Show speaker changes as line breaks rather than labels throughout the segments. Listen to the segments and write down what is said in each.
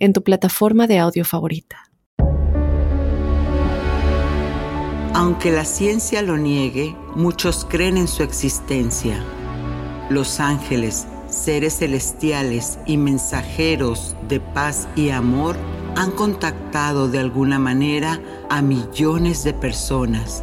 en tu plataforma de audio favorita.
Aunque la ciencia lo niegue, muchos creen en su existencia. Los ángeles, seres celestiales y mensajeros de paz y amor han contactado de alguna manera a millones de personas.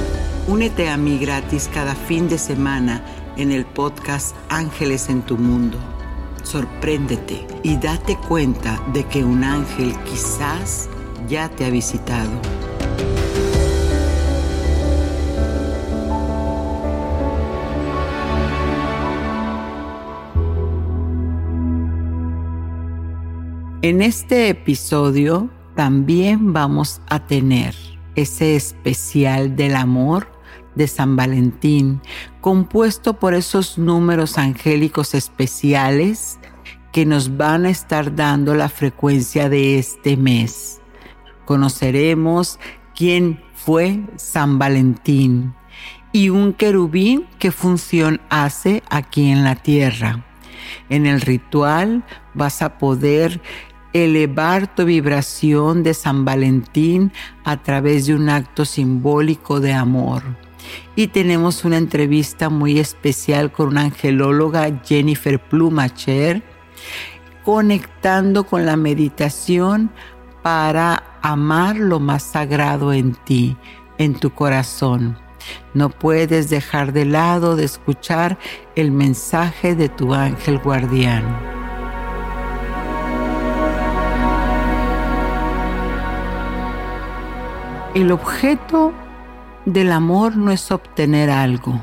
Únete a mí gratis cada fin de semana en el podcast Ángeles en tu Mundo. Sorpréndete y date cuenta de que un ángel quizás ya te ha visitado. En este episodio también vamos a tener ese especial del amor de San Valentín, compuesto por esos números angélicos especiales que nos van a estar dando la frecuencia de este mes. Conoceremos quién fue San Valentín y un querubín qué función hace aquí en la tierra. En el ritual vas a poder elevar tu vibración de San Valentín a través de un acto simbólico de amor y tenemos una entrevista muy especial con una angelóloga, Jennifer Plumacher, conectando con la meditación para amar lo más sagrado en ti, en tu corazón. No puedes dejar de lado de escuchar el mensaje de tu ángel guardián. El objeto del amor no es obtener algo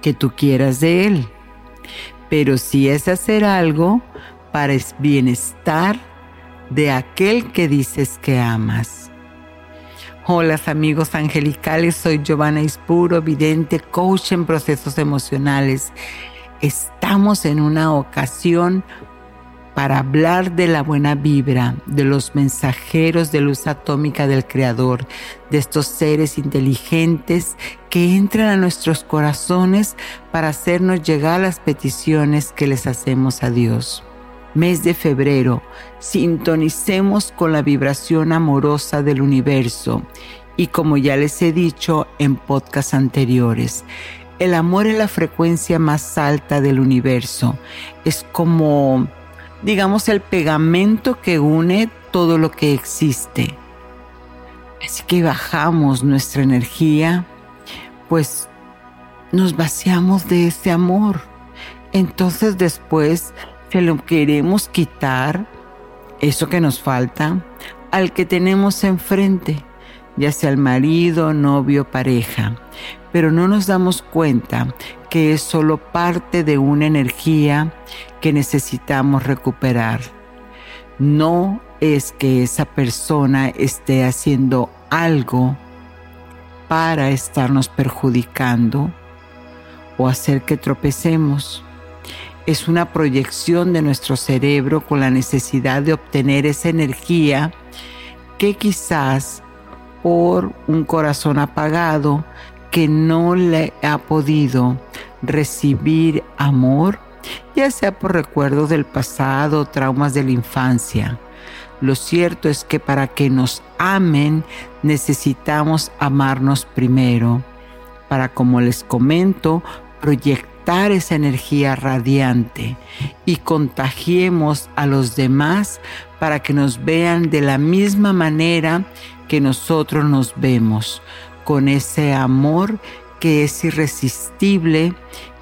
que tú quieras de él, pero sí es hacer algo para el bienestar de aquel que dices que amas. Hola amigos angelicales, soy Giovanna Ispuro, vidente, coach en procesos emocionales. Estamos en una ocasión para hablar de la buena vibra, de los mensajeros de luz atómica del Creador, de estos seres inteligentes que entran a nuestros corazones para hacernos llegar las peticiones que les hacemos a Dios. Mes de febrero, sintonicemos con la vibración amorosa del universo y como ya les he dicho en podcasts anteriores, el amor es la frecuencia más alta del universo. Es como digamos, el pegamento que une todo lo que existe. Así que bajamos nuestra energía, pues nos vaciamos de ese amor. Entonces después se lo queremos quitar, eso que nos falta, al que tenemos enfrente, ya sea el marido, novio, pareja. Pero no nos damos cuenta que es solo parte de una energía que necesitamos recuperar. No es que esa persona esté haciendo algo para estarnos perjudicando o hacer que tropecemos. Es una proyección de nuestro cerebro con la necesidad de obtener esa energía que quizás por un corazón apagado que no le ha podido recibir amor, ya sea por recuerdos del pasado, traumas de la infancia. Lo cierto es que para que nos amen necesitamos amarnos primero, para, como les comento, proyectar esa energía radiante y contagiemos a los demás para que nos vean de la misma manera que nosotros nos vemos, con ese amor que es irresistible,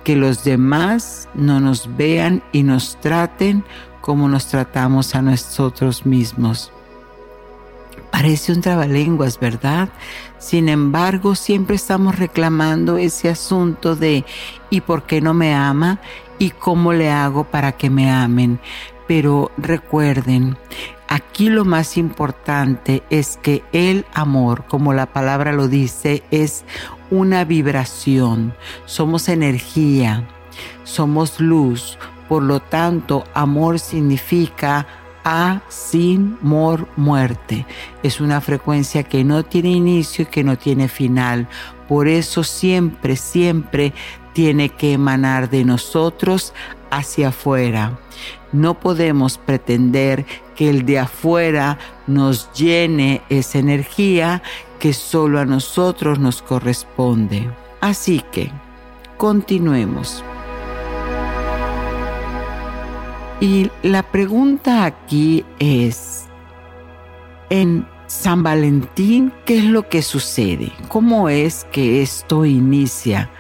que los demás no nos vean y nos traten como nos tratamos a nosotros mismos. Parece un trabalenguas, ¿verdad? Sin embargo, siempre estamos reclamando ese asunto de ¿y por qué no me ama? ¿Y cómo le hago para que me amen? Pero recuerden, aquí lo más importante es que el amor, como la palabra lo dice, es una vibración. Somos energía, somos luz. Por lo tanto, amor significa a, sin, mor, muerte. Es una frecuencia que no tiene inicio y que no tiene final. Por eso siempre, siempre tiene que emanar de nosotros hacia afuera. No podemos pretender que el de afuera nos llene esa energía que solo a nosotros nos corresponde. Así que, continuemos. Y la pregunta aquí es, en San Valentín, ¿qué es lo que sucede? ¿Cómo es que esto inicia?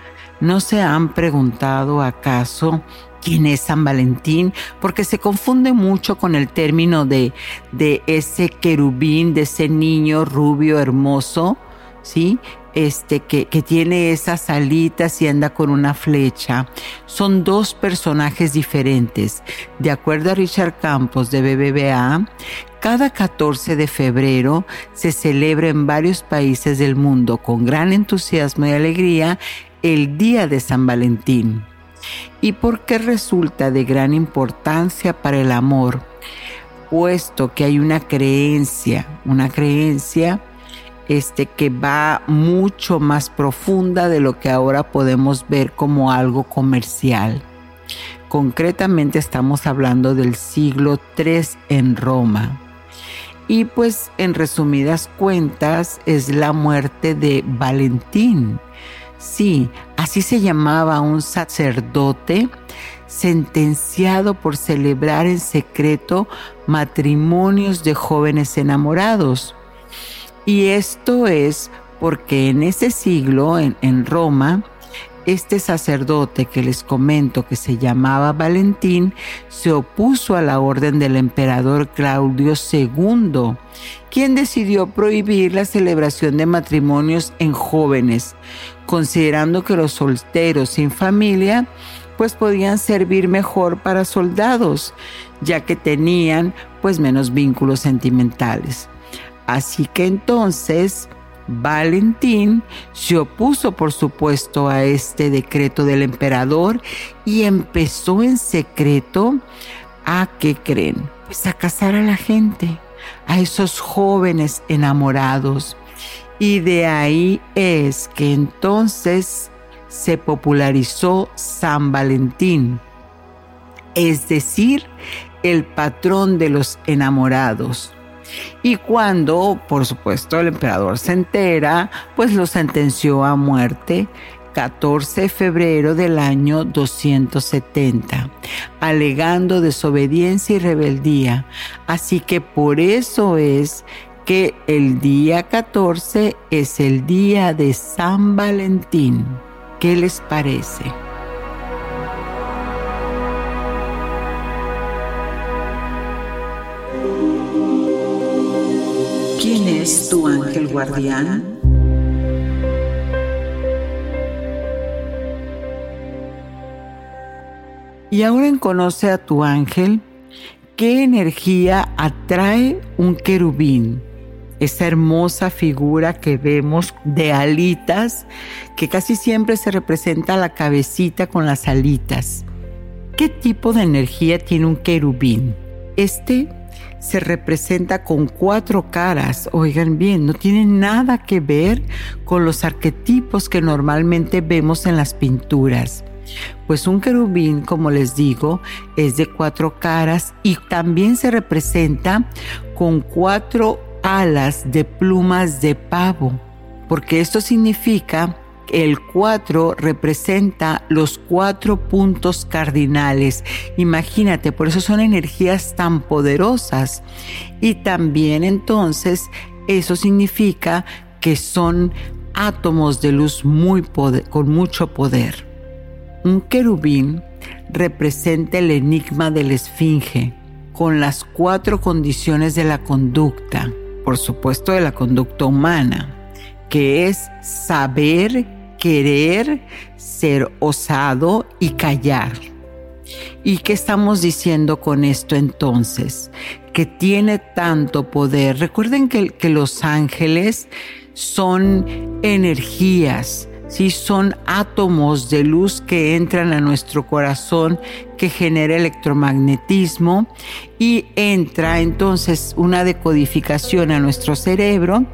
¿No se han preguntado acaso quién es San Valentín? Porque se confunde mucho con el término de, de ese querubín, de ese niño rubio hermoso, ¿sí? este, que, que, tiene esas alitas y anda con una flecha. Son dos personajes diferentes. De acuerdo a Richard Campos de BBVA, cada 14 de febrero se celebra en varios países del mundo con gran entusiasmo y alegría el Día de San Valentín. ¿Y por qué resulta de gran importancia para el amor? Puesto que hay una creencia, una creencia este, que va mucho más profunda de lo que ahora podemos ver como algo comercial. Concretamente estamos hablando del siglo III en Roma. Y pues en resumidas cuentas es la muerte de Valentín. Sí, así se llamaba un sacerdote sentenciado por celebrar en secreto matrimonios de jóvenes enamorados. Y esto es porque en ese siglo, en, Roma, este sacerdote que les comento que se llamaba Valentín se opuso a la orden del emperador Claudio II, quien decidió prohibir la celebración de matrimonios en jóvenes, considerando que los solteros sin familia pues podían servir mejor para soldados, ya que tenían pues menos vínculos sentimentales. Así que entonces Valentín se opuso, por supuesto, a este decreto del emperador y empezó en secreto a, ¿qué creen? Pues a casar a la gente, a esos jóvenes enamorados. Y de ahí es que entonces se popularizó San Valentín, es decir, el patrón de los enamorados. Y cuando, por supuesto, el emperador se entera, pues lo sentenció a muerte 14 de febrero del año 270, alegando desobediencia y rebeldía. Así que por eso es que el día 14 es el día de San Valentín. ¿Qué les parece? Es tu ángel guardián? Y ahora en Conoce a tu ángel, ¿qué energía atrae un querubín? Esa hermosa figura que vemos de alitas, que casi siempre se representa la cabecita con las alitas. ¿Qué tipo de energía tiene un querubín? Este se representa con cuatro caras. Oigan bien, no tiene nada que ver con los arquetipos que normalmente vemos en las pinturas. Pues un querubín, como les digo, es de cuatro caras y también se representa con cuatro alas de plumas de pavo, porque esto significa el 4 representa los cuatro puntos cardinales. Imagínate, por eso son energías tan poderosas. Y también entonces eso significa que son átomos de luz muy con mucho poder. Un querubín representa el enigma de la esfinge, con las cuatro condiciones de la conducta, por supuesto de la conducta humana, que es saber, querer, ser osado y callar. ¿Y qué estamos diciendo con esto entonces? Que tiene tanto poder. Recuerden que, que los ángeles son energías, ¿sí? son átomos de luz que entran a nuestro corazón, que genera electromagnetismo y entra entonces una decodificación a nuestro cerebro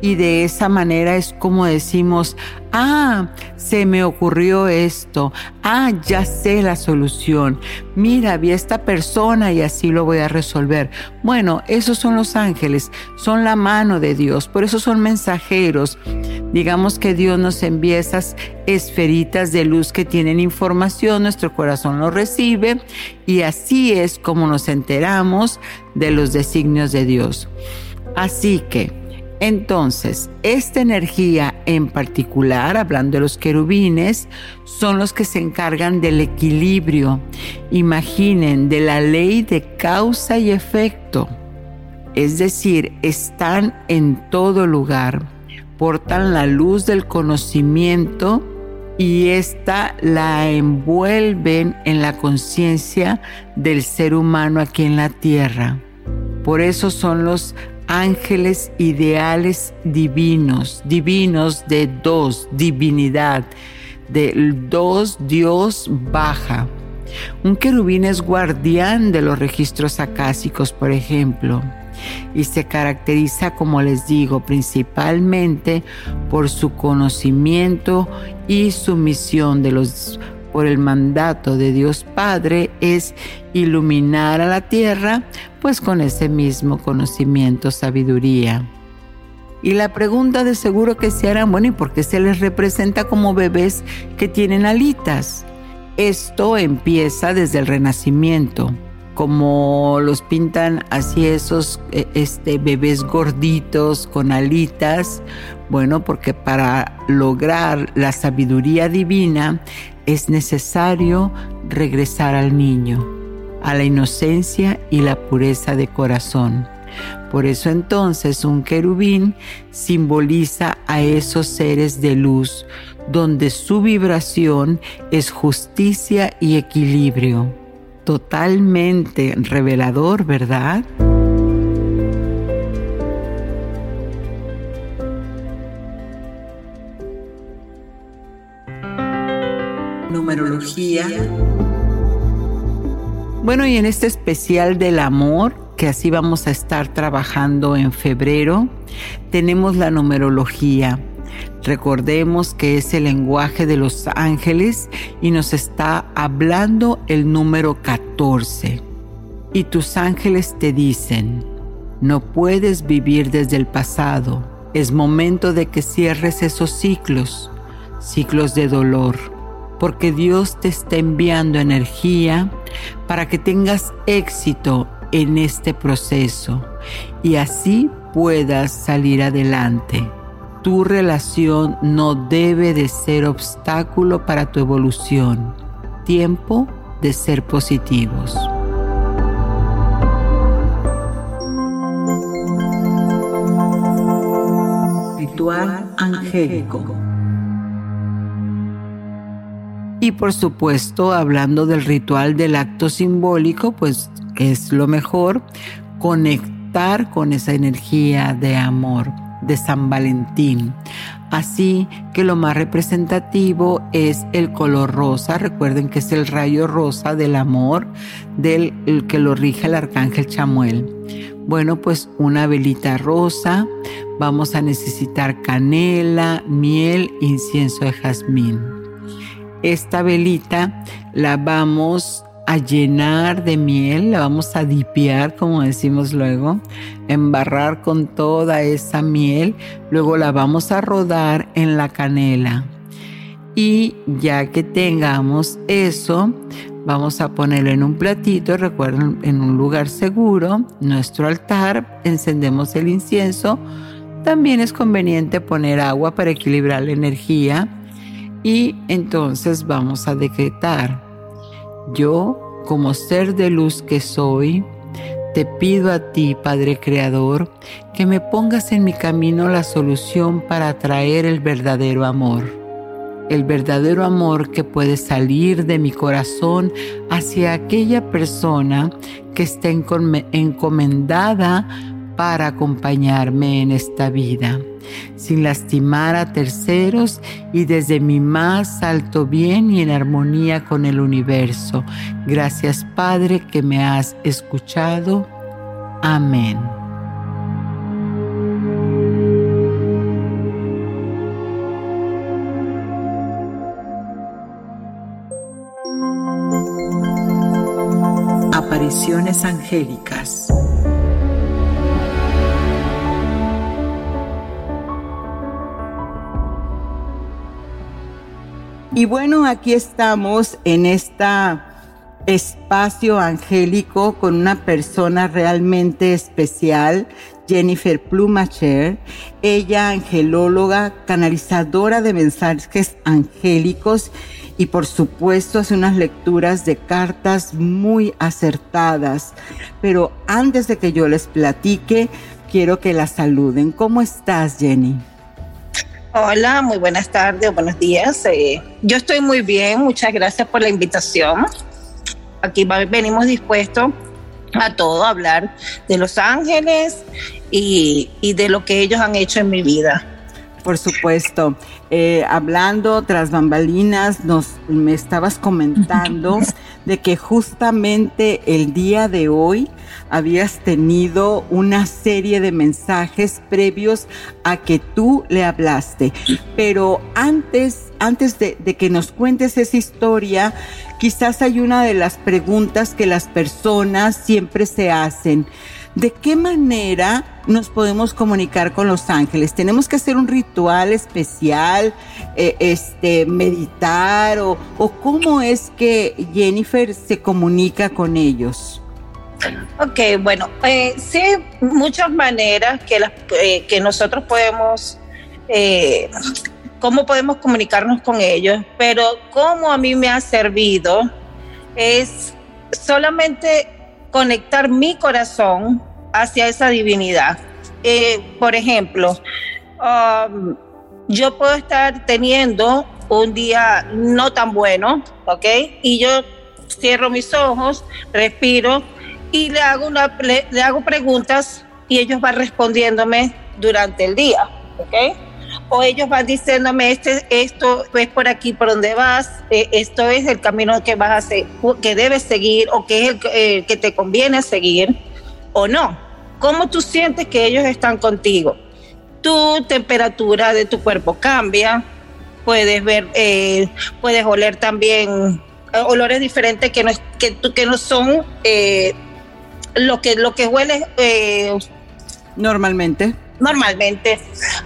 y de esa manera es como decimos, ah, se me ocurrió esto, ah, ya sé la solución, mira, vi a esta persona y así lo voy a resolver. Bueno, esos son los ángeles, son la mano de Dios, por eso son mensajeros. Digamos que Dios nos envía esas esferitas de luz que tienen información, nuestro corazón lo recibe y así es como nos enteramos de los designios de Dios. Así que, entonces, esta energía en particular, hablando de los querubines, son los que se encargan del equilibrio. Imaginen, de la ley de causa y efecto. Es decir, están en todo lugar, portan la luz del conocimiento y esta la envuelven en la conciencia del ser humano aquí en la tierra. Por eso son los ángeles ideales divinos, divinos de dos, divinidad, de dos Dios baja. Un querubín es guardián de los registros acásicos, por ejemplo, y se caracteriza, como les digo, principalmente por su conocimiento y su misión de los por el mandato de Dios Padre es iluminar a la tierra, pues con ese mismo conocimiento, sabiduría. Y la pregunta de seguro que se harán, bueno, ¿y por qué se les representa como bebés que tienen alitas? Esto empieza desde el Renacimiento como los pintan así esos e, este, bebés gorditos con alitas, bueno, porque para lograr la sabiduría divina es necesario regresar al niño, a la inocencia y la pureza de corazón. Por eso entonces un querubín simboliza a esos seres de luz, donde su vibración es justicia y equilibrio totalmente revelador, ¿verdad? Numerología. Bueno, y en este especial del amor, que así vamos a estar trabajando en febrero, tenemos la numerología Recordemos que es el lenguaje de los ángeles y nos está hablando el número 14. Y tus ángeles te dicen, no puedes vivir desde el pasado. Es momento de que cierres esos ciclos, ciclos de dolor, porque Dios te está enviando energía para que tengas éxito en este proceso y así puedas salir adelante tu relación no debe de ser obstáculo para tu evolución. Tiempo de ser positivos. Ritual angélico. Y por supuesto, hablando del ritual del acto simbólico, pues es lo mejor conectar con esa energía de amor de San Valentín. Así que lo más representativo es el color rosa. Recuerden que es el rayo rosa del amor del que lo rige el arcángel Chamuel. Bueno, pues una velita rosa. Vamos a necesitar canela, miel, incienso de jazmín. Esta velita la vamos a llenar de miel, la vamos a dipiar, como decimos luego, embarrar con toda esa miel, luego la vamos a rodar en la canela. Y ya que tengamos eso, vamos a ponerlo en un platito, recuerden, en un lugar seguro, nuestro altar, encendemos el incienso. También es conveniente poner agua para equilibrar la energía y entonces vamos a decretar, yo como ser de luz que soy, te pido a ti, Padre Creador, que me pongas en mi camino la solución para atraer el verdadero amor. El verdadero amor que puede salir de mi corazón hacia aquella persona que está encomendada para acompañarme en esta vida, sin lastimar a terceros y desde mi más alto bien y en armonía con el universo. Gracias Padre que me has escuchado. Amén. Apariciones angélicas. Y bueno, aquí estamos en este espacio angélico con una persona realmente especial, Jennifer Plumacher, ella angelóloga, canalizadora de mensajes angélicos y por supuesto hace unas lecturas de cartas muy acertadas. Pero antes de que yo les platique, quiero que la saluden. ¿Cómo estás, Jenny?
Hola, muy buenas tardes buenos días. Eh, yo estoy muy bien, muchas gracias por la invitación. Aquí venimos dispuestos a todo, a hablar de Los Ángeles y de lo que ellos han hecho en mi vida.
Por supuesto. Eh, hablando tras bambalinas, nos, me estabas comentando de que justamente el día de hoy habías tenido una serie de mensajes previos a que tú le hablaste. Pero antes, antes de, de que nos cuentes esa historia, quizás hay una de las preguntas que las personas siempre se hacen. ¿De qué manera nos podemos comunicar con los ángeles? ¿Tenemos que hacer un ritual especial, eh, este, meditar o, cómo es que Jennifer se comunica con ellos?
Ok, bueno, eh, sí, muchas maneras que, las, eh, que nosotros podemos, cómo podemos comunicarnos con ellos, pero cómo a mí me ha servido es solamente conectar mi corazón hacia esa divinidad. Eh, por ejemplo, um, yo puedo estar teniendo un día no tan bueno, ¿ok? Y yo cierro mis ojos, respiro y le hago, una, le, hago preguntas y ellos van respondiéndome durante el día, ¿ok? O ellos van diciéndome este, esto es por aquí por donde vas, eh, esto es el camino que vas a hacer, que debes seguir o que es el eh, que te conviene seguir o no. ¿Cómo tú sientes que ellos están contigo? Tu temperatura de tu cuerpo cambia, puedes ver, eh, puedes oler también olores diferentes que no, que, que no son lo que lo que huele
normalmente
normalmente.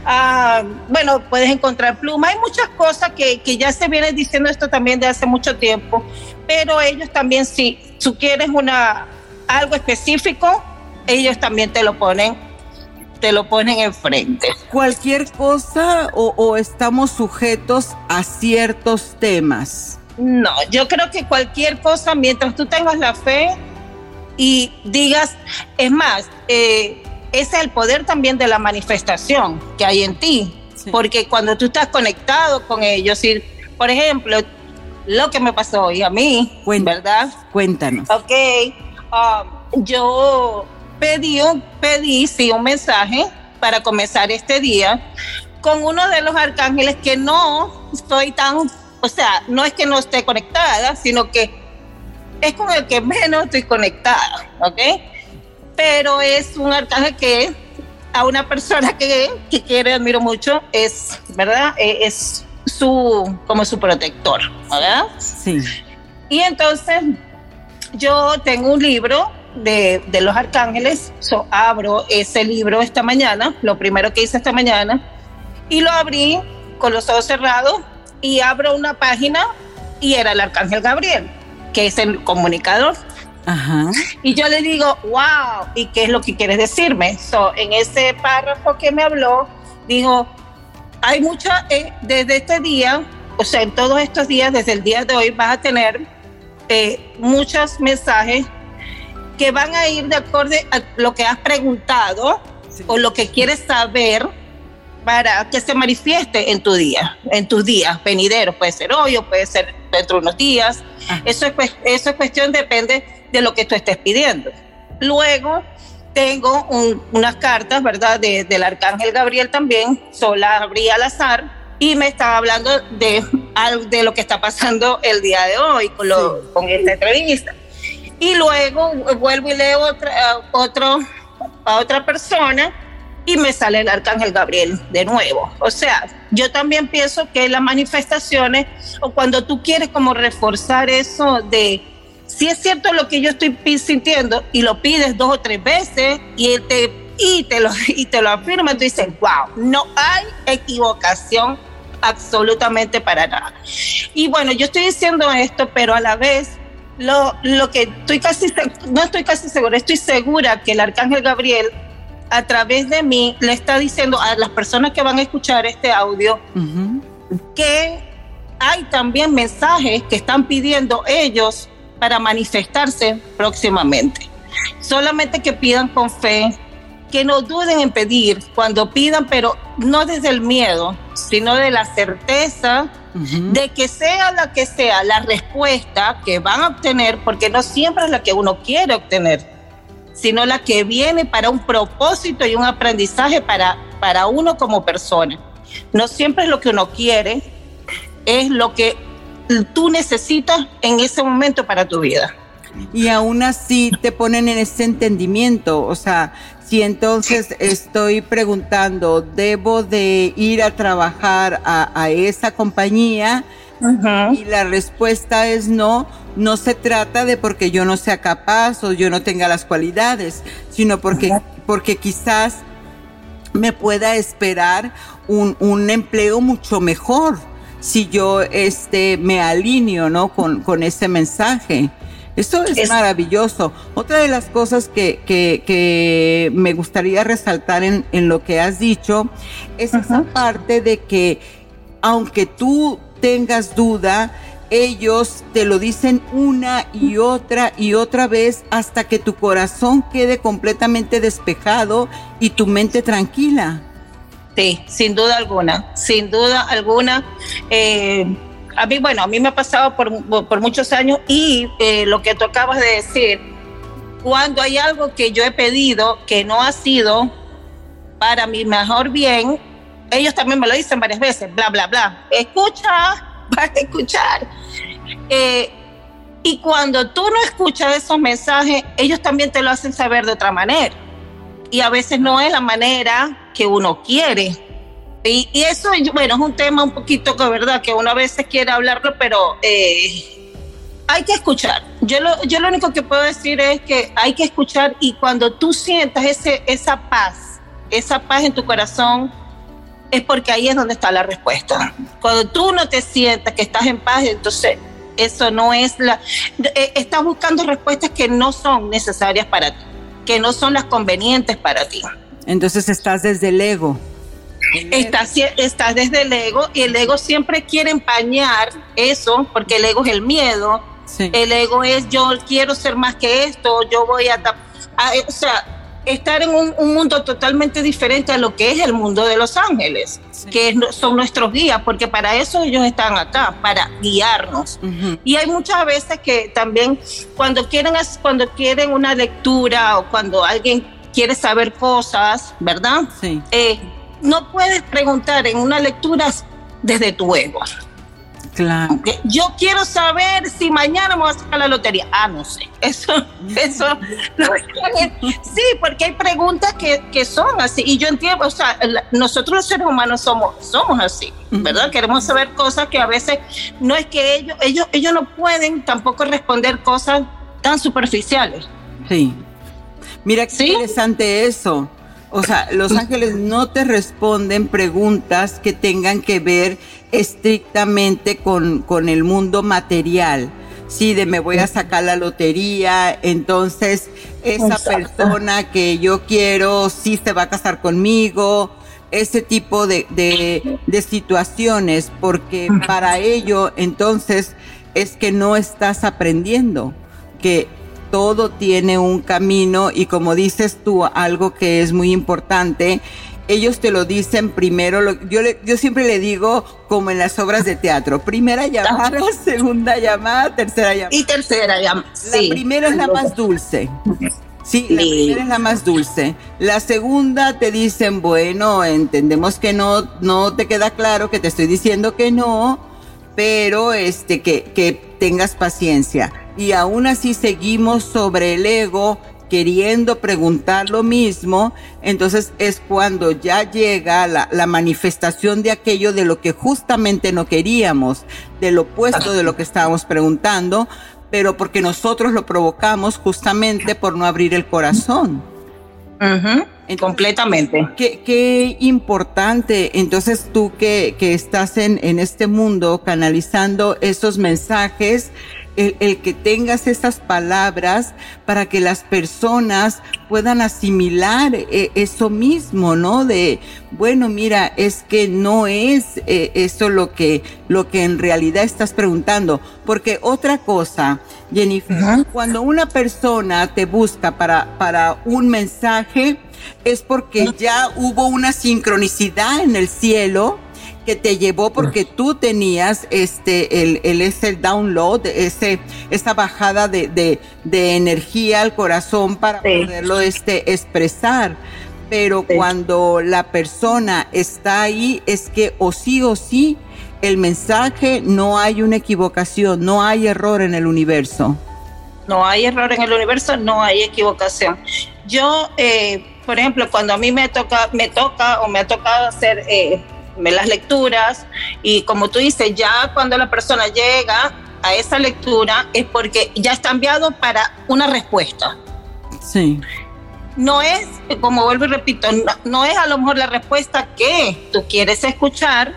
Ah, bueno, puedes encontrar plumas. Hay muchas cosas que, ya se viene diciendo esto también de hace mucho tiempo, pero ellos también, si tú quieres una, algo específico, ellos también te lo ponen te lo ponen enfrente.
Cualquier cosa o, o estamos sujetos a ciertos temas.
No, yo creo que cualquier cosa, mientras tú tengas la fe y digas, es más, eh, es el poder también de la manifestación que hay en ti. Porque cuando tú estás conectado con ellos, y, por ejemplo, lo que me pasó hoy a mí, ¿verdad?
Cuéntanos.
Ok, um, yo pedí, pedí sí, un mensaje para comenzar este día con uno de los arcángeles que no estoy tan, o sea, no es que no esté conectada, sino que es con el que menos estoy conectada, ¿ok? Pero es un arcángel que a una persona que, que quiere, admiro mucho, es, ¿verdad? E, es su, como su protector, ¿verdad?
Sí.
Y entonces yo tengo un libro de, de los arcángeles, so, abro ese libro esta mañana, lo primero que hice esta mañana, y lo abrí con los ojos cerrados y abro una página y era el arcángel Gabriel, que es el comunicador. Ajá. Y yo le digo, wow, ¿y qué es lo que quieres decirme? So, en ese párrafo que me habló, dijo, hay mucha, eh, desde este día, o sea, en todos estos días, desde el día de hoy, vas a tener eh, muchos mensajes que van a ir de acorde a lo que has preguntado o lo que quieres saber para que se manifieste en tu día, en tus días venideros. Puede ser hoy o puede ser dentro de unos días. Eso es, eso es cuestión, depende de lo que tú estés pidiendo. Luego tengo unas cartas, ¿verdad? del arcángel Gabriel también, sola abrí al azar y me estaba hablando de, de lo que está pasando el día de hoy con, lo, con esta entrevista. Y luego vuelvo y leo otra, otro, a otra persona y me sale el arcángel Gabriel de nuevo. O sea, yo también pienso que las manifestaciones o cuando tú quieres como reforzar eso de si es cierto lo que yo estoy sintiendo y lo pides dos o tres veces y te y te lo y te lo afirma, tú dices, "Wow, no hay equivocación absolutamente para nada." Y bueno, yo estoy diciendo esto, pero a la vez lo, lo que estoy casi no estoy casi segura, estoy segura que el arcángel Gabriel a través de mí le está diciendo a las personas que van a escuchar este audio que hay también mensajes que están pidiendo ellos para manifestarse próximamente. Solamente que pidan con fe, que no duden en pedir cuando pidan, pero no desde el miedo, sino de la certeza de que sea la que sea la respuesta que van a obtener, porque no siempre es la que uno quiere obtener sino la que viene para un propósito y un aprendizaje para, para uno como persona. No siempre es lo que uno quiere, es lo que tú necesitas en ese momento para tu vida.
Y aún así te ponen en ese entendimiento, o sea, si entonces estoy preguntando, ¿debo de ir a trabajar a, esa compañía? Y la respuesta es no, no se trata de porque yo no sea capaz o yo no tenga las cualidades, sino porque, porque quizás me pueda esperar un, un empleo mucho mejor si yo este, me alineo ¿no? con, con ese mensaje. Eso es, maravilloso. Otra de las cosas que, que, que me gustaría resaltar en, en, lo que has dicho es esa parte de que aunque tú tengas duda, ellos te lo dicen una y otra y otra vez hasta que tu corazón quede completamente despejado y tu mente tranquila.
Sí, sin duda alguna, sin duda alguna. Eh, a mí, bueno, a mí me ha pasado por, muchos años y eh, lo que tú acabas de decir, cuando hay algo que yo he pedido que no ha sido para mi mejor bien, ellos también me lo dicen varias veces, bla, bla, bla. Escucha, para escuchar. Eh, y cuando tú no escuchas esos mensajes, ellos también te lo hacen saber de otra manera. Y a veces no es la manera que uno quiere. Y, eso, bueno, es un tema un poquito que, ¿verdad? Que uno a veces quiere hablarlo, pero eh, hay que escuchar. Yo lo, yo lo único que puedo decir es que hay que escuchar y cuando tú sientas ese, esa paz, esa paz en tu corazón, es porque ahí es donde está la respuesta. Cuando tú no te sientas que estás en paz, entonces eso no es la... Eh, estás buscando respuestas que no son necesarias para ti, que no son las convenientes para ti.
Entonces estás desde el ego.
Estás, estás desde el ego y el ego siempre quiere empañar eso, porque el ego es el miedo. El ego es yo quiero ser más que esto, yo voy a... a o sea, estar en un, mundo totalmente diferente a lo que es el mundo de los ángeles, que son nuestros guías, porque para eso ellos están acá, para guiarnos. Y hay muchas veces que también cuando quieren, cuando quieren una lectura o cuando alguien quiere saber cosas, ¿verdad? Eh, no puedes preguntar en una lectura desde tu ego. Claro. Yo quiero saber si mañana me voy a sacar la lotería. Ah, no sé. Eso, eso. sí, porque hay preguntas que, que, son así. Y yo entiendo, o sea, nosotros los seres humanos somos, somos así, ¿verdad? Queremos saber cosas que a veces no es que ellos, ellos, ellos no pueden tampoco responder cosas tan superficiales.
Sí. Mira qué interesante eso. O sea, los ángeles no te responden preguntas que tengan que ver estrictamente con, con el mundo material. Sí, de me voy a sacar la lotería, entonces esa persona que yo quiero sí se va a casar conmigo, ese tipo de, de, de situaciones, porque para ello entonces es que no estás aprendiendo, que todo tiene un camino y como dices tú, algo que es muy importante, ellos te lo dicen primero, yo, yo siempre le digo como en las obras de teatro, primera llamada, segunda llamada, tercera llamada.
Y tercera llamada.
La primera es la más dulce. Sí, la primera es la más dulce. La segunda te dicen, bueno, entendemos que no, no te queda claro, que te estoy diciendo que no, pero este, que, que tengas paciencia. Y aún así seguimos sobre el ego queriendo preguntar lo mismo, entonces es cuando ya llega la, la, manifestación de aquello de lo que justamente no queríamos, del opuesto de lo que estábamos preguntando, pero porque nosotros lo provocamos justamente por no abrir el corazón.
Entonces, Completamente.
Qué, qué, importante. Entonces tú que, que estás en, en este mundo canalizando esos mensajes, el, el, que tengas esas palabras para que las personas puedan asimilar eh, eso mismo, ¿no? De, bueno, mira, es que no es eh, eso lo que, lo que en realidad estás preguntando. Porque otra cosa, Jennifer, uh -huh. cuando una persona te busca para, para un mensaje, es porque ya hubo una sincronicidad en el cielo que te llevó porque tú tenías este el, el ese download, ese esa bajada de, de, de energía al corazón para sí. poderlo este expresar. Pero sí. cuando la persona está ahí es que o sí o sí el mensaje no hay una equivocación, no hay error en el universo.
No hay error en el universo, no hay equivocación. Yo, eh, por ejemplo, cuando a mí me toca, me toca o me ha tocado hacer eh, las lecturas y como tú dices, ya cuando la persona llega a esa lectura es porque ya está enviado para una respuesta.
Sí.
No es, como vuelvo y repito, no, no es a lo mejor la respuesta que tú quieres escuchar,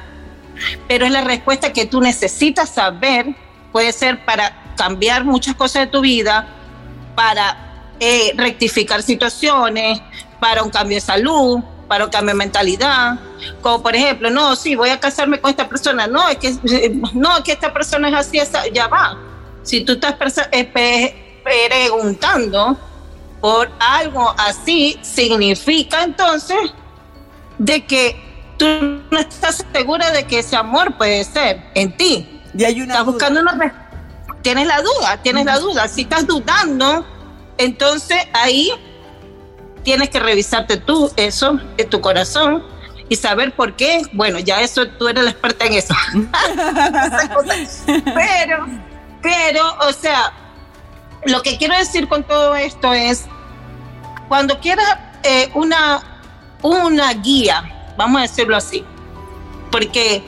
pero es la respuesta que tú necesitas saber, puede ser para cambiar muchas cosas de tu vida, para eh, rectificar situaciones, para un cambio de salud, para un cambio de mentalidad, como por ejemplo, no, sí, voy a casarme con esta persona, no, es que, no, es que esta persona es así, esa, ya va. Si tú estás preguntando por algo así, significa entonces de que tú no estás segura de que ese amor puede ser en ti.
Y hay una
estás duda. buscando una tienes la duda, tienes uh -huh. la duda. Si estás dudando, entonces ahí tienes que revisarte tú eso en tu corazón y saber por qué. Bueno, ya eso tú eres la experta en eso. pero, pero, o sea, lo que quiero decir con todo esto es, cuando quieras eh, una, una guía, vamos a decirlo así, porque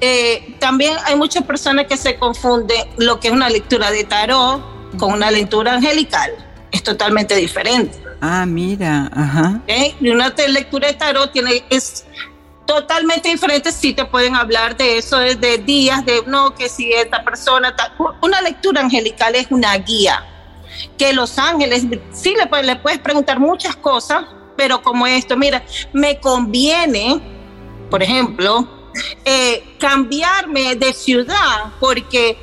eh, también hay muchas personas que se confunden lo que es una lectura de tarot con una lectura angelical. Es totalmente diferente.
Ah, mira, ajá.
Y una lectura de tarot tiene, es totalmente diferente. Si te pueden hablar de eso desde días, de no, que si esta persona. Una lectura angelical es una guía. Que los ángeles, sí le, le puedes preguntar muchas cosas, pero como esto, mira, me conviene, por ejemplo, eh, cambiarme de ciudad porque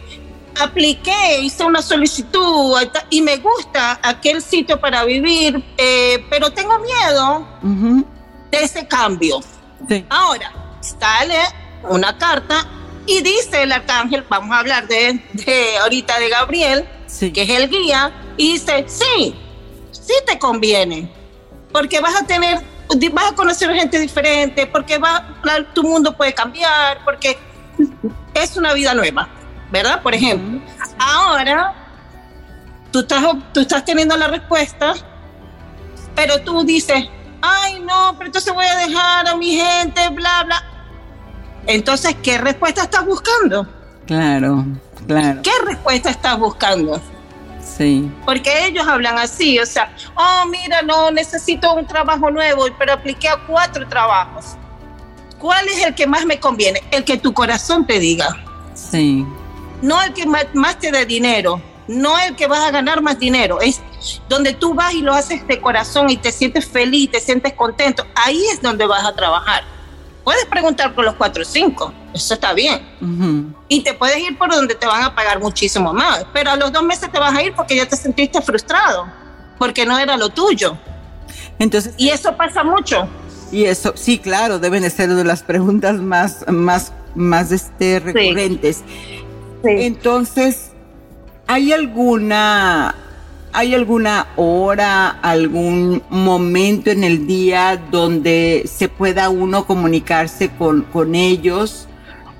apliqué, hice una solicitud y me gusta aquel sitio para vivir, eh, pero tengo miedo uh -huh. de ese cambio. Sí. Ahora, sale una carta y dice el arcángel, vamos a hablar de, de ahorita de Gabriel, sí. que es el guía, y dice, sí, sí te conviene, porque vas a tener, vas a conocer gente diferente, porque va, tu mundo puede cambiar, porque es una vida nueva. ¿Verdad? Por ejemplo, ahora tú estás, tú estás teniendo la respuesta, pero tú dices, ay no, pero entonces voy a dejar a mi gente, bla, bla. Entonces, ¿qué respuesta estás buscando?
Claro, claro.
¿Qué respuesta estás buscando?
Sí.
Porque ellos hablan así, o sea, oh, mira, no, necesito un trabajo nuevo, pero apliqué a cuatro trabajos. ¿cuál es el que más me conviene? El que tu corazón te diga.
Sí.
No el que más, te dé dinero, no el que vas a ganar más dinero, es donde tú vas y lo haces de corazón y te sientes feliz, te sientes contento, ahí es donde vas a trabajar. Puedes preguntar por los cuatro o cinco, eso está bien. Y te puedes ir por donde te van a pagar muchísimo más, pero a los dos meses te vas a ir porque ya te sentiste frustrado, porque no era lo tuyo.
Entonces,
y eso pasa mucho.
Y eso, sí, claro, deben de ser de las preguntas más, más, más este, recurrentes. Sí. Entonces, ¿hay alguna ¿Hay alguna hora, algún momento en el día donde se pueda uno comunicarse con, con ellos?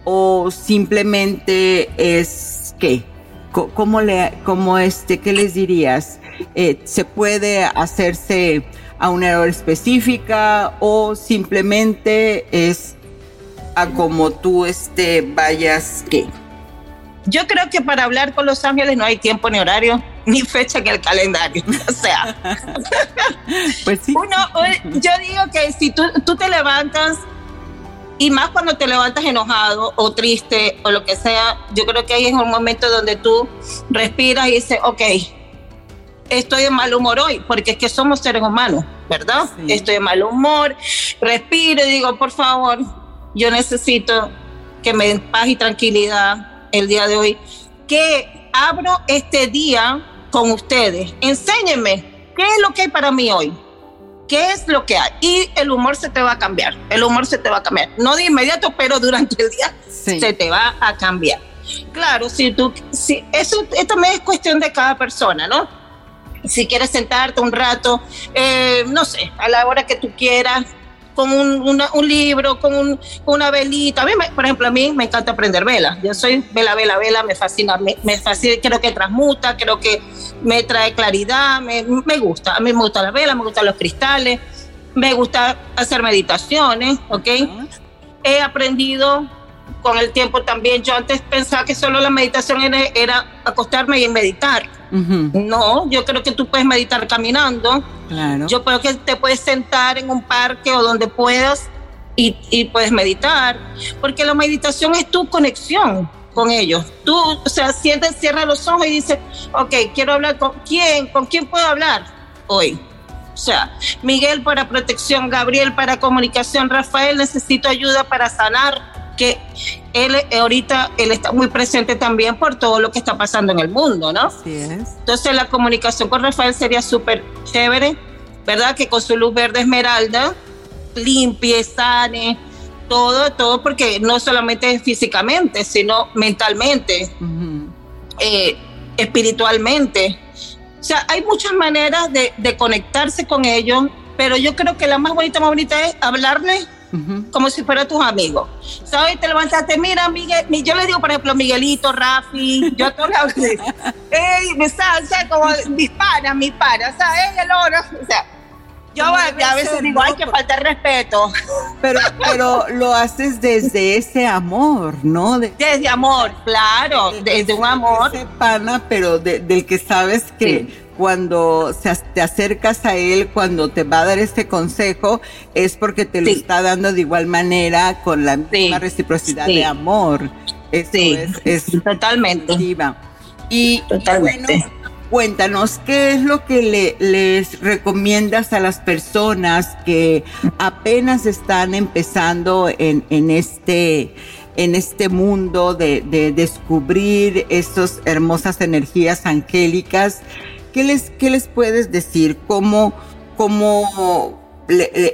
¿O simplemente es qué? ¿Cómo, le, cómo este, qué les dirías? Eh, ¿Se puede hacerse a una hora específica o simplemente es a como tú este, vayas qué?
Yo creo que para hablar con los ángeles no hay tiempo ni horario ni fecha en el calendario. O sea,
pues sí.
Uno, yo digo que si tú, tú te levantas y más cuando te levantas enojado o triste o lo que sea, yo creo que ahí es un momento donde tú respiras y dices, ok, estoy de mal humor hoy, porque es que somos seres humanos, ¿verdad? Estoy de mal humor, respiro y digo, por favor, yo necesito que me den paz y tranquilidad el día de hoy, que abro este día con ustedes. Enséñenme qué es lo que hay para mí hoy. ¿Qué es lo que hay? Y el humor se te va a cambiar. El humor se te va a cambiar. No de inmediato, pero durante el día se te va a cambiar. Claro, si tú, si eso también es cuestión de cada persona, ¿no? Si quieres sentarte un rato, eh, no sé, a la hora que tú quieras, con un, un libro, con, una velita. A mí, por ejemplo, a mí me encanta aprender vela. Yo soy vela, vela, vela, me fascina, me, me fascina, creo que transmuta, creo que me trae claridad, me, me gusta. A mí me gusta la vela, me gustan los cristales, me gusta hacer meditaciones, ¿ok? He aprendido con el tiempo también. Yo antes pensaba que solo la meditación era, acostarme y meditar. No, yo creo que tú puedes meditar caminando. Claro. Yo creo que te puedes sentar en un parque o donde puedas y, y, puedes meditar, porque la meditación es tu conexión con ellos. Tú, o sea, sientes, cierra los ojos y dices, ok, quiero hablar con quién, con quién puedo hablar hoy. O sea, Miguel para protección, Gabriel para comunicación, Rafael necesito ayuda para sanar que él eh, ahorita él está muy presente también por todo lo que está pasando en el mundo, ¿no?
Así es.
Entonces la comunicación con Rafael sería súper chévere, ¿verdad? Que con su luz verde esmeralda limpie, sane, todo, todo, porque no solamente físicamente, sino mentalmente, eh, espiritualmente. O sea, hay muchas maneras de, de conectarse con ellos, pero yo creo que la más bonita, más bonita es como si fuera tus amigos. ¿Sabes? Te levantaste, mira, Miguel, yo le digo, por ejemplo, Miguelito, Rafi, yo a todos les hablo, ey, me o sea, como mis panas, mis panas, o sea, ey, el oro, o sea, yo a, veces digo, hay que faltar respeto.
Pero, pero lo haces desde ese amor, ¿no?
desde amor, claro, desde, un amor.
Ese pana, pero del que sabes que cuando te acercas a él, cuando te va a dar este consejo, es porque te lo está dando de igual manera, con la misma reciprocidad de amor.
sí, es, totalmente.
Y Bueno, cuéntanos, ¿qué es lo que le, les recomiendas a las personas que apenas están empezando en, en este en este mundo de, de descubrir estas hermosas energías angélicas ¿qué les, qué les puedes decir? ¿Cómo, cómo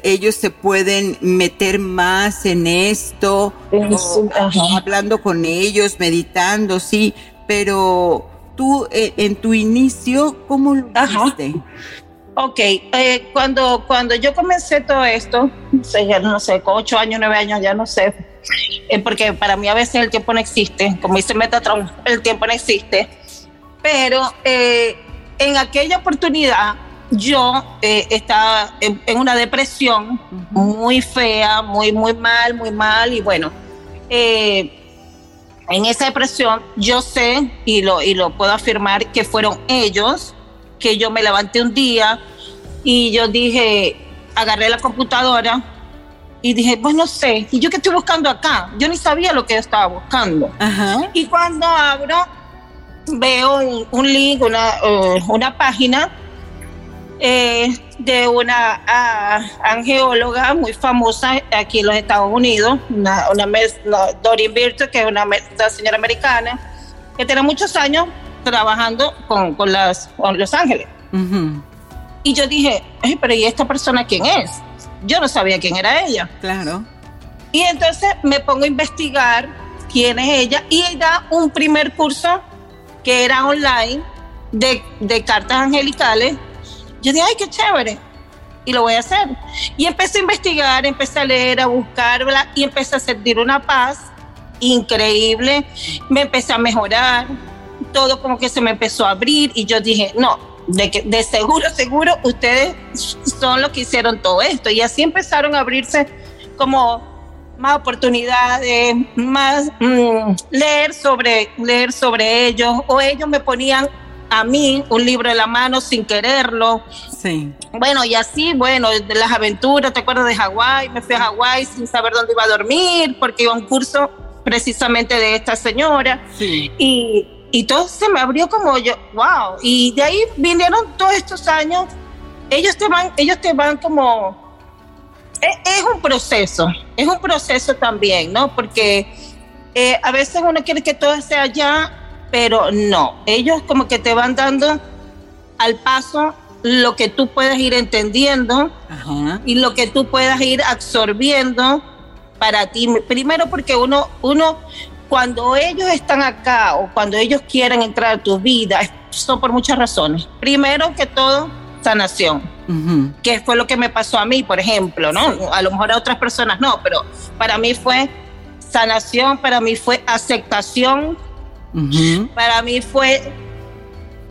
ellos se pueden meter más en esto? hablando con ellos, meditando, sí, pero tú eh, en tu inicio, ¿cómo lo hiciste?
Ok, eh, cuando, cuando yo comencé todo esto, ya no sé, con ocho años, nueve años, ya no sé, eh, porque para mí a veces el tiempo no existe, como dice Metatron, el tiempo no existe, pero en aquella oportunidad yo eh, estaba en, una depresión muy fea, muy, muy mal, muy mal, y bueno, eh, en esa depresión yo sé y lo, y lo puedo afirmar que fueron ellos que yo me levanté un día y yo dije, agarré la computadora y dije, pues no sé, ¿y yo qué estoy buscando acá? Yo ni sabía lo que yo estaba buscando. Y cuando abro, veo un, link, una, uh, una página eh, de una uh, angeóloga muy famosa aquí en los Estados Unidos, una, una, Dorin Virtue, que es una, señora americana, que tiene muchos años trabajando con, con, las, con Los Ángeles. Y yo dije, pero ¿y esta persona quién es? Yo no sabía quién era ella.
Claro.
Y entonces me pongo a investigar quién es ella y da un primer curso que era online de, de cartas angelicales. Yo dije, ay, qué chévere. Y lo voy a hacer. Y empecé a investigar, empecé a leer, a buscarla y empecé a sentir una paz increíble. Me empecé a mejorar. Todo como que se me empezó a abrir y yo dije, no, de, que, de seguro, seguro, ustedes son los que hicieron todo esto. Y así empezaron a abrirse como más oportunidades, más mm, leer, sobre, leer sobre ellos, o ellos me ponían a mí un libro en la mano sin quererlo.
Sí.
Bueno, y así, bueno, de las aventuras, ¿te acuerdas de Hawái? Me fui a Hawái sin saber dónde iba a dormir, porque iba a un curso precisamente de esta señora.
Sí.
Y, y todo se me abrió como yo, wow. Y de ahí vinieron todos estos años. Ellos te van, ellos te van como. Es, es un proceso, es un proceso también, ¿no? Porque eh, a veces uno quiere que todo sea ya, pero no. Ellos como que te van dando al paso lo que tú puedes ir entendiendo y lo que tú puedas ir absorbiendo para ti. Primero porque uno, uno cuando ellos están acá o cuando ellos quieren entrar a tu vida, son por muchas razones. Primero que todo, sanación, que fue lo que me pasó a mí, por ejemplo, ¿no? A lo mejor a otras personas no, pero para mí fue sanación, para mí fue aceptación, para mí fue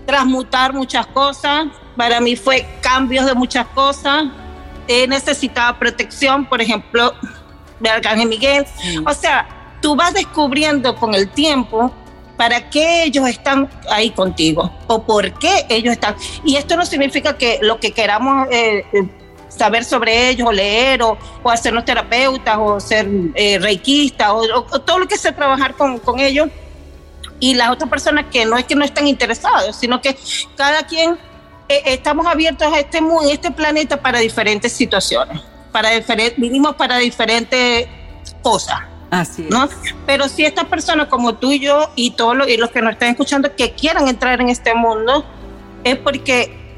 transmutar muchas cosas, para mí fue cambios de muchas cosas. He necesitado protección, por ejemplo, de Arcángel Miguel. O sea, tú vas descubriendo con el tiempo para qué ellos están ahí contigo o por qué ellos están. Y esto no significa que lo que queramos eh, eh, saber sobre ellos o leer o, hacernos terapeutas o ser eh, reikistas o, todo lo que sea trabajar con, con ellos y las otras personas que no es que no estén interesados, sino que cada quien estamos abiertos a este mundo, este planeta para diferentes situaciones, para diferentes, vinimos para diferentes cosas.
Así
¿no? Pero si estas personas como tú y yo y todos los, y los que nos están escuchando que quieran entrar en este mundo, es porque,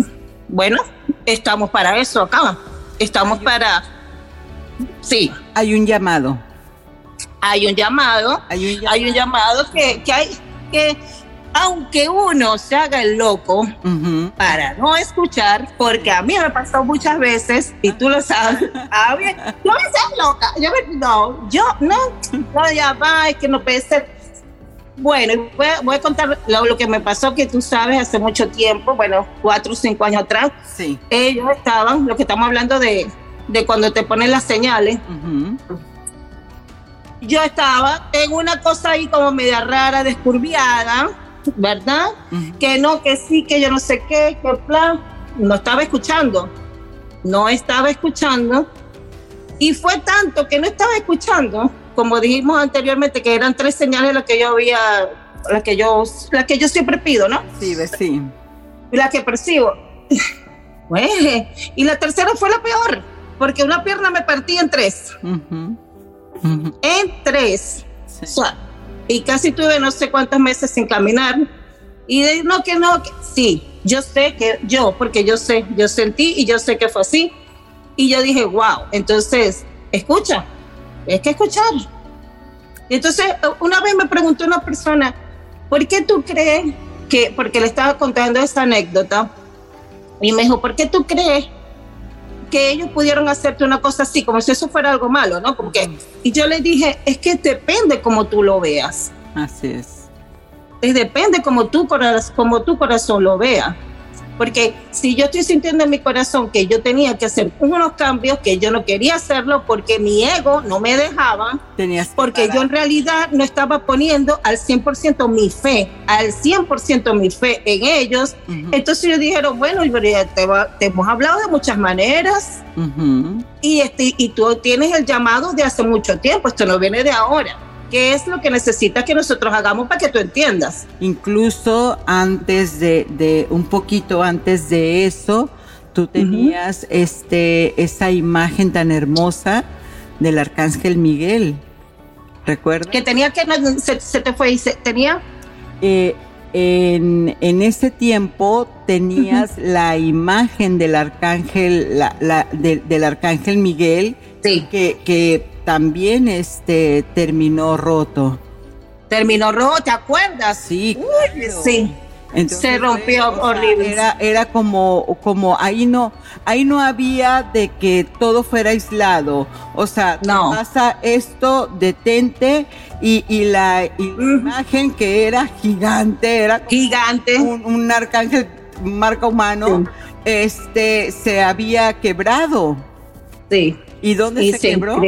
bueno, estamos para eso acá. Estamos para... Sí.
Hay un llamado.
Hay un llamado. Hay un llamado, hay un llamado que, que hay que aunque uno se haga el loco para no escuchar, porque a mí me pasó muchas veces, y tú lo sabes, a mí, yo me sé loca, yo me, no, yo no, no, ya va, es que no puede ser. Bueno, voy a, contar lo, que me pasó, que tú sabes, hace mucho tiempo, bueno, cuatro o cinco años atrás,
sí.
ellos estaban, lo que estamos hablando de, de cuando te ponen las señales, yo estaba en una cosa ahí como media rara, descurviada, ¿verdad? Que no, que sí, que yo no sé qué, que plan. No estaba escuchando. No estaba escuchando. Y fue tanto que no estaba escuchando, como dijimos anteriormente, que eran tres señales las que yo había, las que yo, las que yo siempre pido, ¿no?
Sí, sí.
Y las que percibo. Pues, y la tercera fue la peor, porque una pierna me partí en tres. En tres. O sea, y casi tuve no sé cuántos meses sin caminar. Y de, no, que no, que, sí, yo sé que yo, porque yo sé, yo sentí y yo sé que fue así. Y yo dije, wow, entonces, escucha, es que escuchar. Y entonces, una vez me preguntó una persona, ¿por qué tú crees que, porque le estaba contando esa anécdota, y me dijo, ¿por qué tú crees que ellos pudieron hacerte una cosa así, como si eso fuera algo malo, ¿no? Como que, y yo le dije, es que depende como tú lo veas.
Así es.
es depende como corazón, como tu corazón lo vea. Porque si yo estoy sintiendo en mi corazón que yo tenía que hacer unos cambios, que yo no quería hacerlo porque mi ego no me dejaba,
Tenías
porque yo en realidad no estaba poniendo al 100% mi fe, al 100% mi fe en ellos. Entonces yo dijeron, bueno, te, te, hemos hablado de muchas maneras y, este, y tú tienes el llamado de hace mucho tiempo, esto no viene de ahora. ¿Qué es lo que necesitas que nosotros hagamos para que tú entiendas?
Incluso antes de, un poquito antes de eso, tú tenías este, esa imagen tan hermosa del arcángel Miguel. ¿Recuerdas?
Que tenía que, se, te fue, tenía...
Eh, en, ese tiempo tenías la imagen del arcángel, la, del arcángel Miguel, que, que también este terminó roto.
Terminó roto, ¿te acuerdas?
Sí.
sí. se rompió horrible.
Era, era como, como ahí no, ahí no había de que todo fuera aislado. O sea, no. pasa esto, detente, y, y la, imagen que era gigante, era
gigante.
Un, arcángel marca humano, este se había quebrado.
Sí.
¿Y dónde se quebró?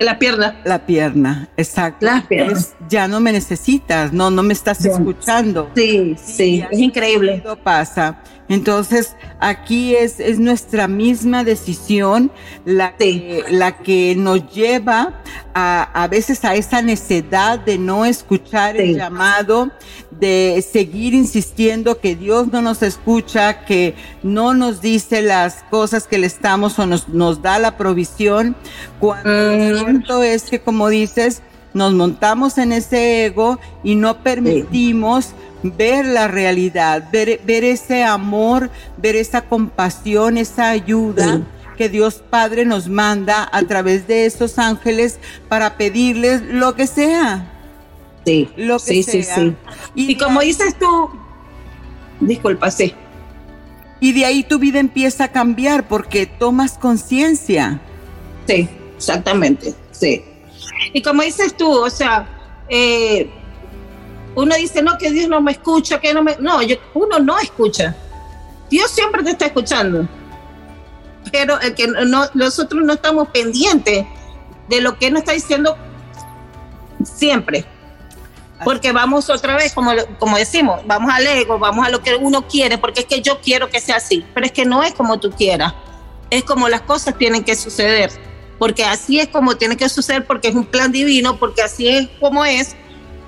La pierna.
La pierna, exacto.
La pierna.
ya no me necesitas, no, no me estás escuchando.
Sí, sí, es increíble.
pasa. Entonces, aquí es, es nuestra misma decisión la, que, la que nos lleva a, a veces a esa necedad de no escuchar el llamado, de seguir insistiendo que Dios no nos escucha, que no nos dice las cosas que le estamos o nos, nos da la provisión, cuando lo mm. cierto es que, como dices, nos montamos en ese ego y no permitimos ver la realidad, ver, ver ese amor, ver esa compasión, esa ayuda. que Dios Padre nos manda a través de esos ángeles para pedirles lo que sea.
Sí, lo que sí, sea. sí, sí. Y, como dices tú, disculpa, sí.
Y de ahí tu vida empieza a cambiar porque tomas conciencia.
Sí, exactamente, sí. Y como dices tú, o sea, eh, uno dice, no, que Dios no me escucha, que no me... No, uno no escucha. Dios siempre te está escuchando. Pero el que no, nosotros no estamos pendientes de lo que Él nos está diciendo siempre. Porque vamos otra vez, como, como decimos, vamos al ego, vamos a lo que uno quiere, porque es que yo quiero que sea así. Pero es que no es como tú quieras. Es como las cosas tienen que suceder. Porque así es como tiene que suceder, porque es un plan divino, porque así es como es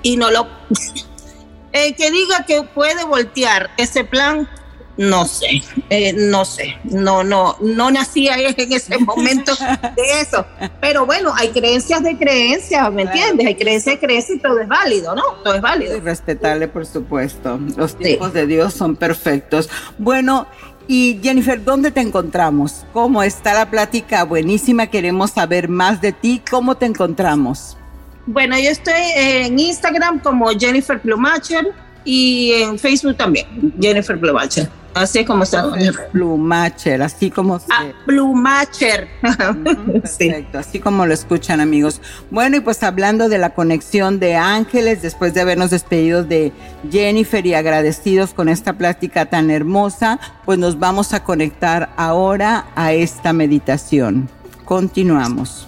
y no lo... El que diga que puede voltear ese plan, no sé, eh, no sé, no, no, no nací en ese momento de eso. Pero bueno, hay creencias de creencias, ¿me entiendes? Hay creencias de creencias y todo es válido, ¿no? Todo es válido.
Y respetable, por supuesto. Los tiempos de Dios son perfectos. Bueno, y Jennifer, ¿dónde te encontramos? ¿Cómo está la plática? Buenísima, queremos saber más de ti. ¿Cómo te encontramos?
Bueno, yo estoy en Instagram como Jennifer Plumacher y en Facebook también, Jennifer Plumacher. Así es como está.
Plumacher, así como
se... Ah, Plumacher.
perfecto, así como lo escuchan amigos. Bueno, y pues hablando de la conexión de ángeles, después de habernos despedido de Jennifer y agradecidos con esta plática tan hermosa, pues nos vamos a conectar ahora a esta meditación. Continuamos.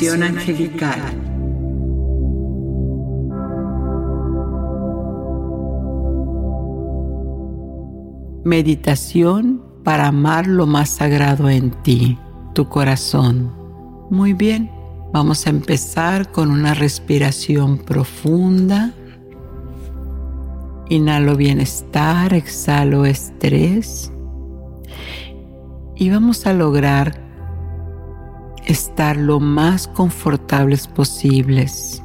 Meditación angelical. Meditación para amar lo más sagrado en ti, tu corazón. Muy bien, vamos a empezar con una respiración profunda. Inhalo bienestar, exhalo estrés. Y vamos a lograr estar lo más confortables posibles.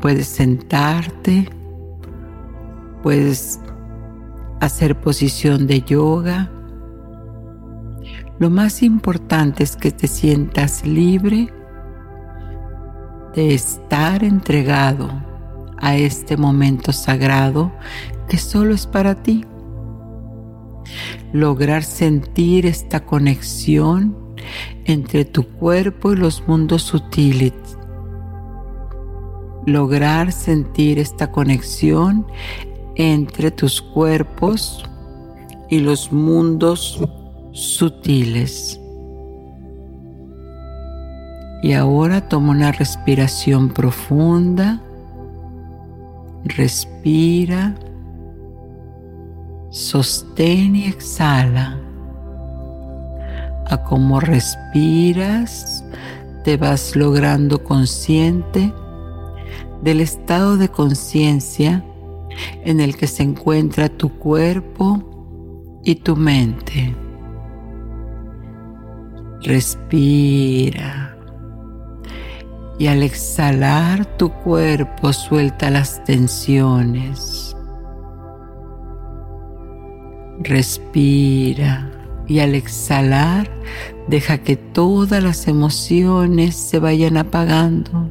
Puedes sentarte, puedes hacer posición de yoga. Lo más importante es que te sientas libre de estar entregado a este momento sagrado
que solo es para ti. Lograr sentir esta conexión entre tu cuerpo y los mundos sutiles. Lograr sentir esta conexión entre tus cuerpos y los mundos sutiles. Y ahora toma una respiración profunda. Respira. Sostén y exhala. A cómo respiras, te vas logrando consciente del estado de conciencia en el que se encuentra tu cuerpo y tu mente. Respira. Y al exhalar tu cuerpo suelta las tensiones. Respira y al exhalar deja que todas las emociones se vayan apagando.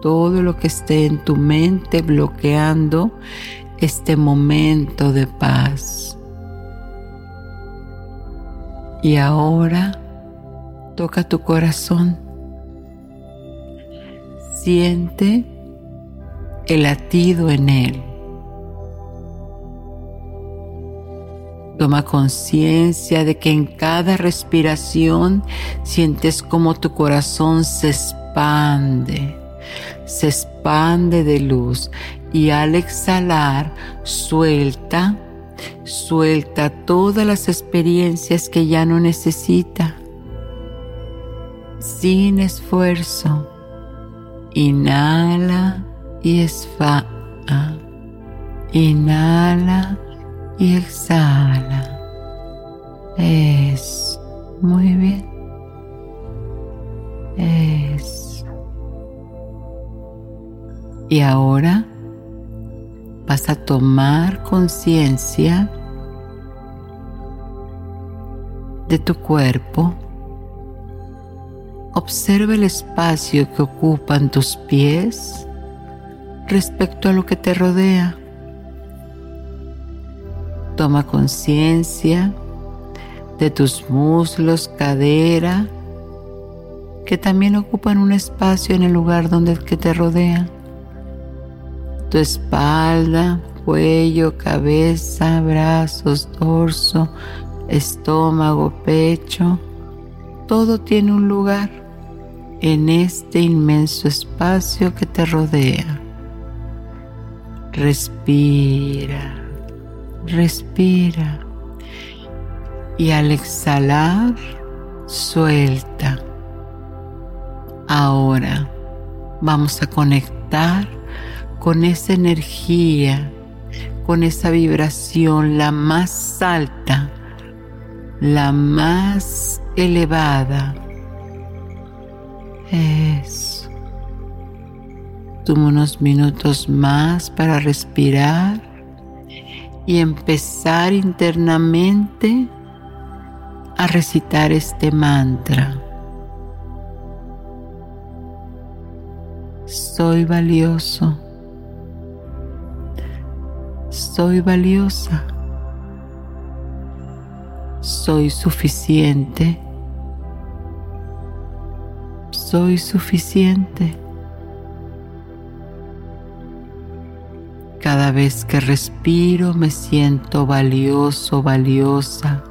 Todo lo que esté en tu mente bloqueando este momento de paz. Y ahora toca tu corazón. Siente el latido en él. Toma conciencia de que en cada respiración sientes como tu corazón se expande, se expande de luz y al exhalar suelta, suelta todas las experiencias que ya no necesita. Sin esfuerzo, inhala y esfa. Inhala y exhala. Es muy bien. Es. Y ahora vas a tomar conciencia de tu cuerpo. Observa el espacio que ocupan tus pies respecto a lo que te rodea. Toma conciencia de tus muslos, cadera, que también ocupan un espacio en el lugar donde que te rodea. Tu espalda, cuello, cabeza, brazos, dorso, estómago, pecho, todo tiene un lugar en este inmenso espacio que te rodea. Respira respira y al exhalar suelta. Ahora vamos a conectar con esa energía, con esa vibración, la más alta, la más elevada. Eso. Toma unos minutos más para respirar y empezar internamente a recitar este mantra. Soy valioso. Soy valiosa. Soy suficiente. Soy suficiente. Cada vez que respiro me siento valioso, valiosa.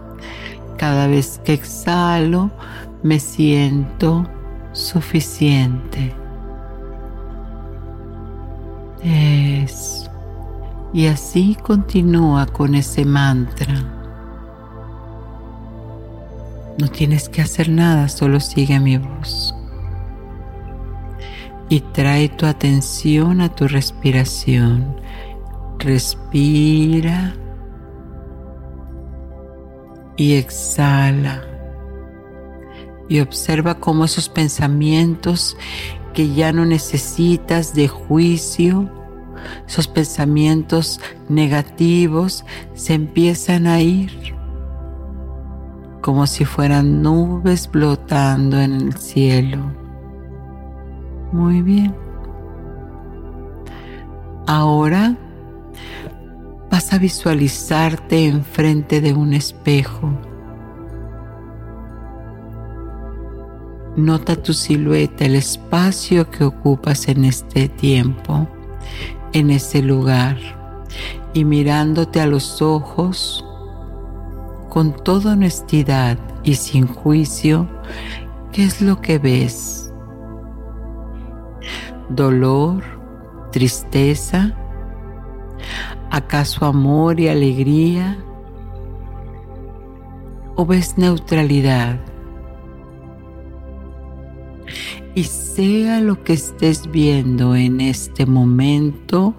Cada vez que exhalo me siento suficiente. Es. Y así continúa con ese mantra. No tienes que hacer nada, solo sigue mi voz. Y trae tu atención a tu respiración Respira y exhala. Y observa cómo esos pensamientos que ya no necesitas de juicio, esos pensamientos negativos se empiezan a ir como si fueran nubes flotando en el cielo. Muy bien. Ahora vas a visualizarte enfrente de un espejo. Nota tu silueta, el espacio que ocupas en este tiempo, en ese lugar, y mirándote a los ojos con toda honestidad y sin juicio, ¿qué es lo que ves? ¿Dolor? ¿Tristeza? ¿Acaso amor y alegría? ¿O ves neutralidad? Y sea lo que estés viendo en este momento,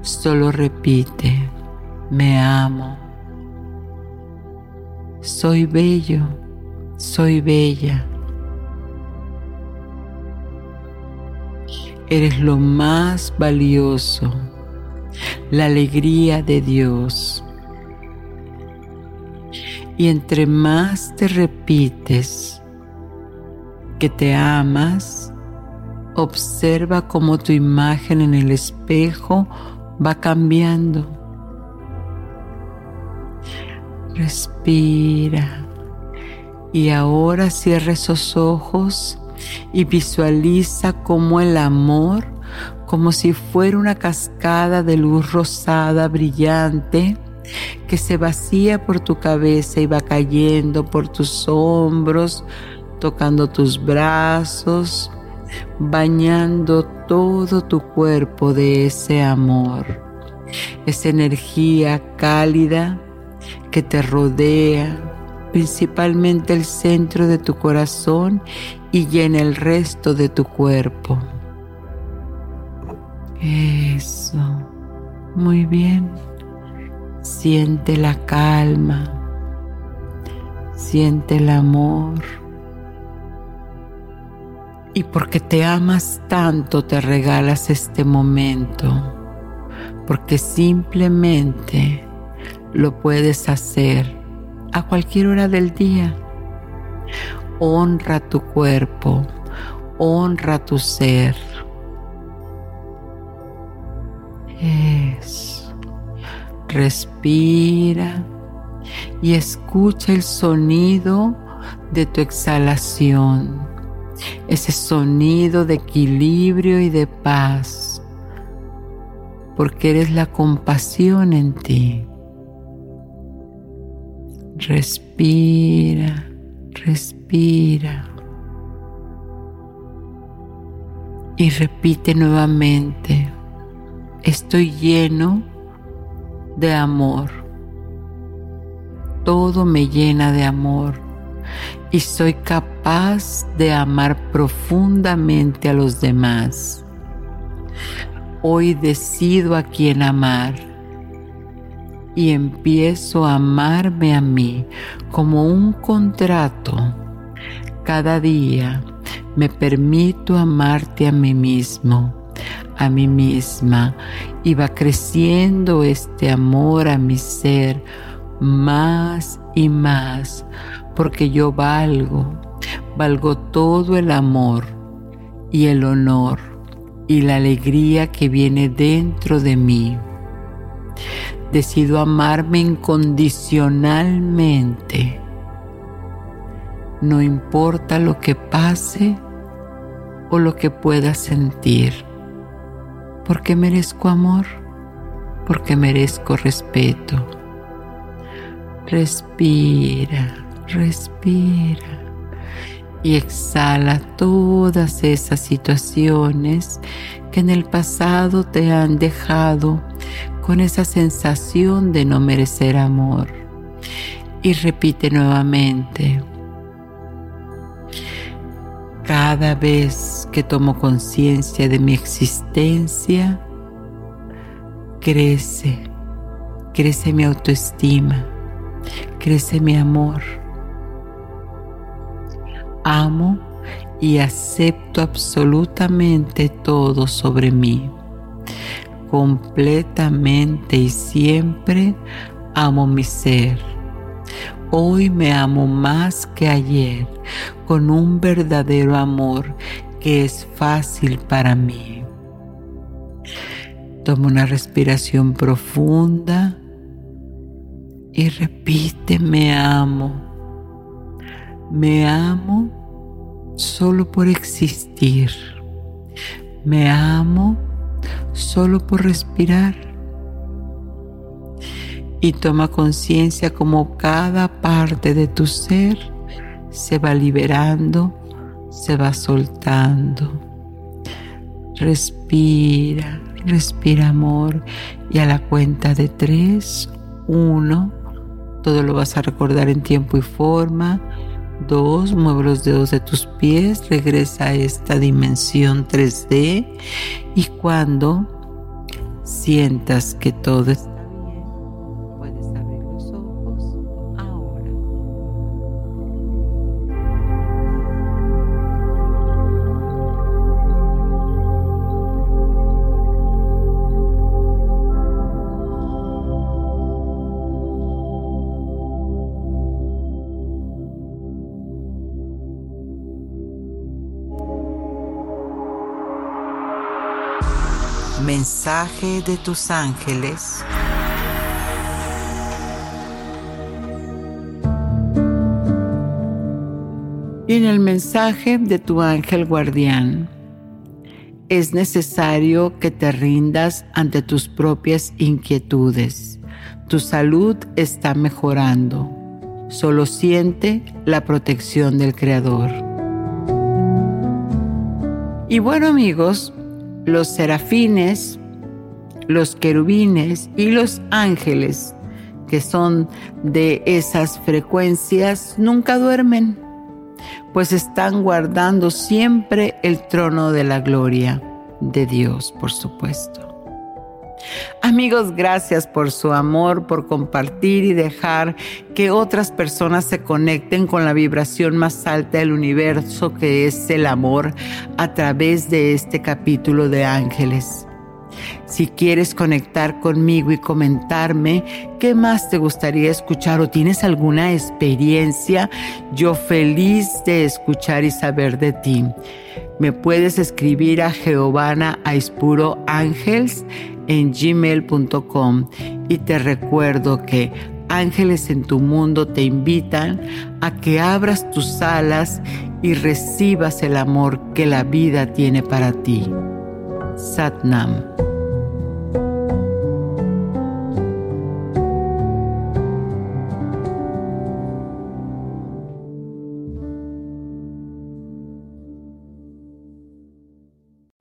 solo repite, me amo. Soy bello, soy bella. Eres lo más valioso la alegría de Dios. Y entre más te repites que te amas, observa cómo tu imagen en el espejo va cambiando. Respira. Y ahora cierra esos ojos y visualiza cómo el amor como si fuera una cascada de luz rosada brillante que se vacía por tu cabeza y va cayendo por tus hombros, tocando tus brazos, bañando todo tu cuerpo de ese amor, esa energía cálida que te rodea, principalmente el centro de tu corazón y llena el resto de tu cuerpo. Eso. Muy bien. Siente la calma. Siente el amor. Y porque te amas tanto te regalas este momento. Porque simplemente lo puedes hacer a cualquier hora del día. Honra tu cuerpo. Honra tu ser es. Respira y escucha el sonido de tu exhalación, ese sonido de equilibrio y de paz, porque eres la compasión en ti. Respira, respira. Y repite nuevamente estoy lleno de amor. Todo me llena de amor y soy capaz de amar profundamente a los demás. Hoy decido a quién amar y empiezo a amarme a mí como un contrato. Cada día me permito amarte a mí mismo a mí misma y va creciendo este amor a mi ser más y más porque yo valgo, valgo todo el amor y el honor y la alegría que viene dentro de mí. Decido amarme incondicionalmente. No importa lo que pase o lo que pueda sentir porque merezco amor, porque merezco respeto. Respira, respira y exhala todas esas situaciones que en el pasado te han dejado con esa sensación de no merecer amor. Y repite nuevamente, cada vez que tomo conciencia de mi existencia, crece, crece mi autoestima, crece mi amor. Amo y acepto absolutamente todo sobre mí. Completamente y siempre amo mi ser Hoy me amo más que ayer con un verdadero amor que es fácil para mí. Toma una respiración profunda y repite, me amo. Me amo solo por existir. Me amo solo por respirar. Y toma conciencia como cada parte de tu ser se va liberando, se va soltando. Respira, respira amor y a la cuenta de tres, uno, todo lo vas a recordar en tiempo y forma. Dos, mueve los dedos de tus pies, regresa a esta dimensión 3D y cuando sientas que todo está mensaje de tus ángeles. Y en el mensaje de tu ángel guardián, es necesario que te rindas ante tus propias inquietudes. Tu salud está mejorando. Solo siente la protección del Creador. Y bueno amigos, los serafines, los querubines y los ángeles, que son de esas frecuencias, nunca duermen, pues están guardando siempre el trono de la gloria de Dios, por supuesto. Amigos, gracias por su amor, por compartir y dejar que otras personas se conecten con la vibración más alta del universo que es el amor a través de este capítulo de Ángeles. Si quieres conectar conmigo y comentarme qué más te gustaría escuchar o tienes alguna experiencia, yo feliz de escuchar y saber de ti. Me puedes escribir a Giovanna Aispuro en gmail.com y te recuerdo que Ángeles en tu mundo te invitan a que abras tus alas y recibas el amor que la vida tiene para ti. Satnam.